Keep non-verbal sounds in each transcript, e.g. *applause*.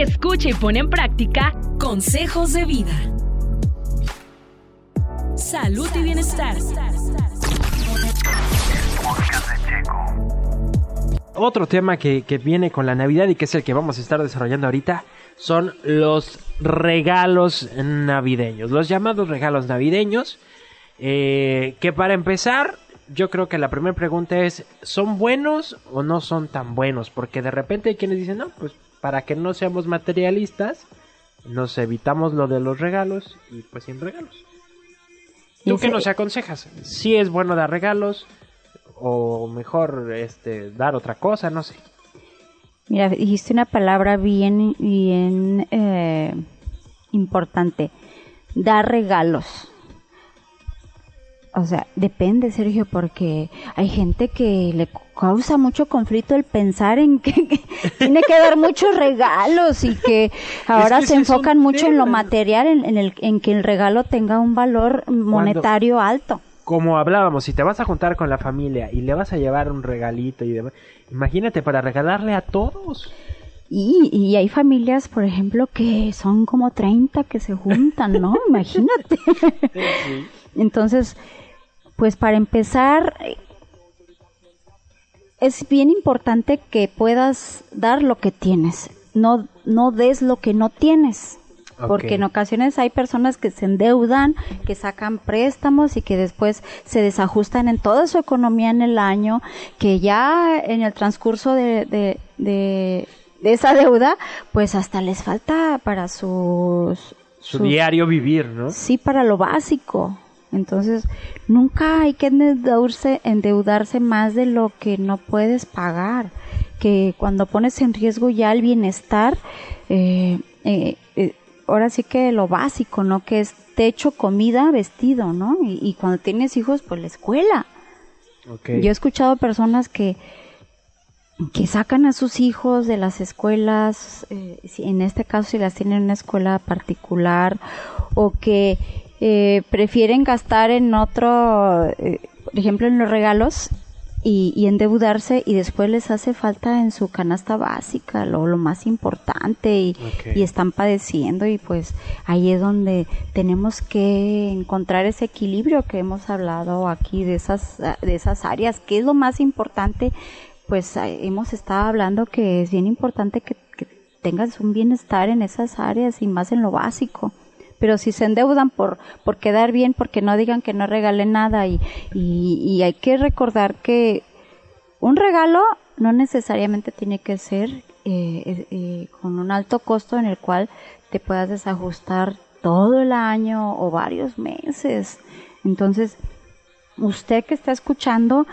Escucha y pone en práctica consejos de vida. Salud y bienestar. Otro tema que, que viene con la Navidad y que es el que vamos a estar desarrollando ahorita son los regalos navideños, los llamados regalos navideños, eh, que para empezar, yo creo que la primera pregunta es, ¿son buenos o no son tan buenos? Porque de repente hay quienes dicen, no, pues para que no seamos materialistas, nos evitamos lo de los regalos y pues sin regalos. ¿Tú qué nos aconsejas? ¿Si es bueno dar regalos o mejor este dar otra cosa? No sé. Mira, dijiste una palabra bien, bien eh, importante. Dar regalos. O sea, depende, Sergio, porque hay gente que le causa mucho conflicto el pensar en que, *laughs* tiene que dar muchos regalos y que ahora se enfocan mucho en lo material, en, el, en que el regalo tenga un valor monetario alto. Como hablábamos, si te vas a juntar con la familia y le vas a llevar un regalito y demás, imagínate para regalarle a todos. Y, y, hay familias, por ejemplo, que son como 30 que se juntan, ¿no? *laughs* Imagínate. Entonces, pues para empezar, es bien importante que puedas dar lo que tienes, no, no des lo que no tienes. Porque en ocasiones hay personas que se endeudan, que sacan préstamos y que después se desajustan en toda su economía en el año, que ya en el transcurso de, de, de, esa deuda, pues hasta les falta para sus, su diario vivir, ¿no? Sí, para lo básico. Entonces, nunca hay que endeudarse, endeudarse más de lo que no puedes pagar. Que cuando pones en riesgo ya el bienestar, eh, eh, eh, ahora sí que lo básico, ¿no? Que es techo, comida, vestido, ¿no? Y, cuando tienes hijos, pues la escuela. Yo he escuchado personas que que sacan a sus hijos de las escuelas, en este caso si las tienen en una escuela particular, o que eh, prefieren gastar en otro, eh, por ejemplo, en los regalos y, endeudarse y después les hace falta en su canasta básica lo, lo más importante y, y, están padeciendo y pues ahí es donde tenemos que encontrar ese equilibrio que hemos hablado aquí de esas, de esas áreas, que es lo más importante, pues eh, hemos estado hablando que es bien importante que, que tengas un bienestar en esas áreas y más en lo básico pero si se endeudan por, por quedar bien, porque no digan que no regalen nada y, y, hay que recordar que un regalo no necesariamente tiene que ser eh, eh, con un alto costo en el cual te puedas desajustar todo el año o varios meses. Entonces, usted que está escuchando,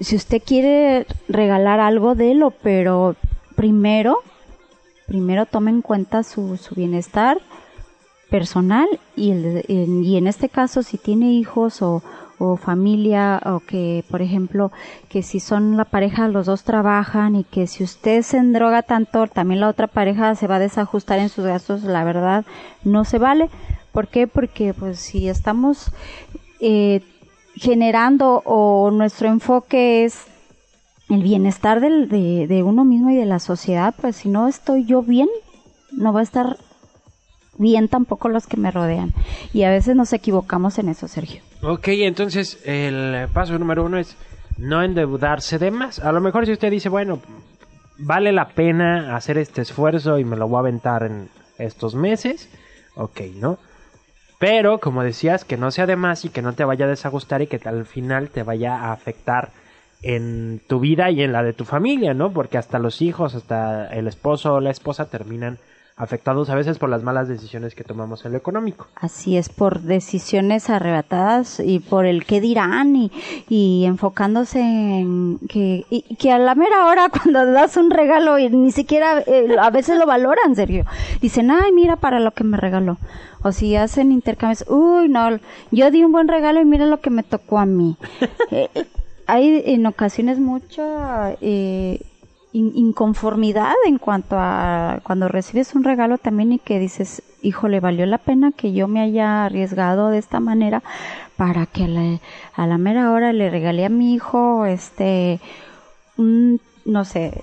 si usted quiere regalar algo, délo, pero primero, primero tome en cuenta su, su bienestar, personal y, y en este caso si tiene hijos o, o familia o que por ejemplo que si son la pareja los dos trabajan y que si usted se endroga tanto también la otra pareja se va a desajustar en sus gastos la verdad no se vale ¿por qué? porque pues si estamos eh, generando o nuestro enfoque es el bienestar del, de, de uno mismo y de la sociedad pues si no estoy yo bien no va a estar bien tampoco los que me rodean. Y a veces nos equivocamos en eso, Sergio. Ok, entonces el paso número uno es no endeudarse de más. A lo mejor si usted dice, bueno, vale la pena hacer este esfuerzo y me lo voy a aventar en estos meses, ok, ¿no? Pero, como decías, que no sea de más y que no te vaya a desajustar y que al final te vaya a afectar en tu vida y en la de tu familia, ¿no? Porque hasta los hijos, hasta el esposo o la esposa terminan afectados a veces por las malas decisiones que tomamos en lo económico. Así es, por decisiones arrebatadas y por el qué dirán y, y enfocándose en que, y, que a la mera hora *laughs* cuando das un regalo y ni siquiera eh, a veces lo valoran, serio. Dicen, ay, mira para lo que me regaló. O si hacen intercambios, uy, no, yo di un buen regalo y mira lo que me tocó a mí. *laughs* Eh, hay en ocasiones mucha eh, inconformidad en cuanto a cuando recibes un regalo también y que dices, híjole, valió la pena que yo me haya arriesgado de esta manera para que a la mera hora le regalé a mi hijo, este, no sé,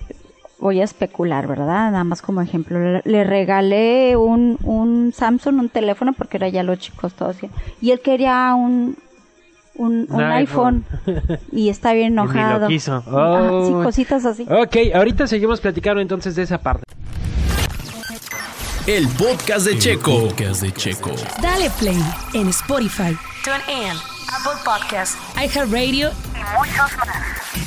voy a especular, ¿verdad? Nada más como ejemplo. Le, le regalé un, un Samsung, un teléfono, porque era ya los chicos todos. Y él quería un, un, un iPhone. iPhone. y está bien *laughs* Y ni enojado. lo quiso. Ajá, *laughs* sí, Oh. cositas así. Ok, ahorita seguimos platicando entonces de esa parte. El podcast de Checo. Podcast de Checo. Dale play en Spotify, TuneIn, Apple Podcasts, iHeartRadio y muchos más.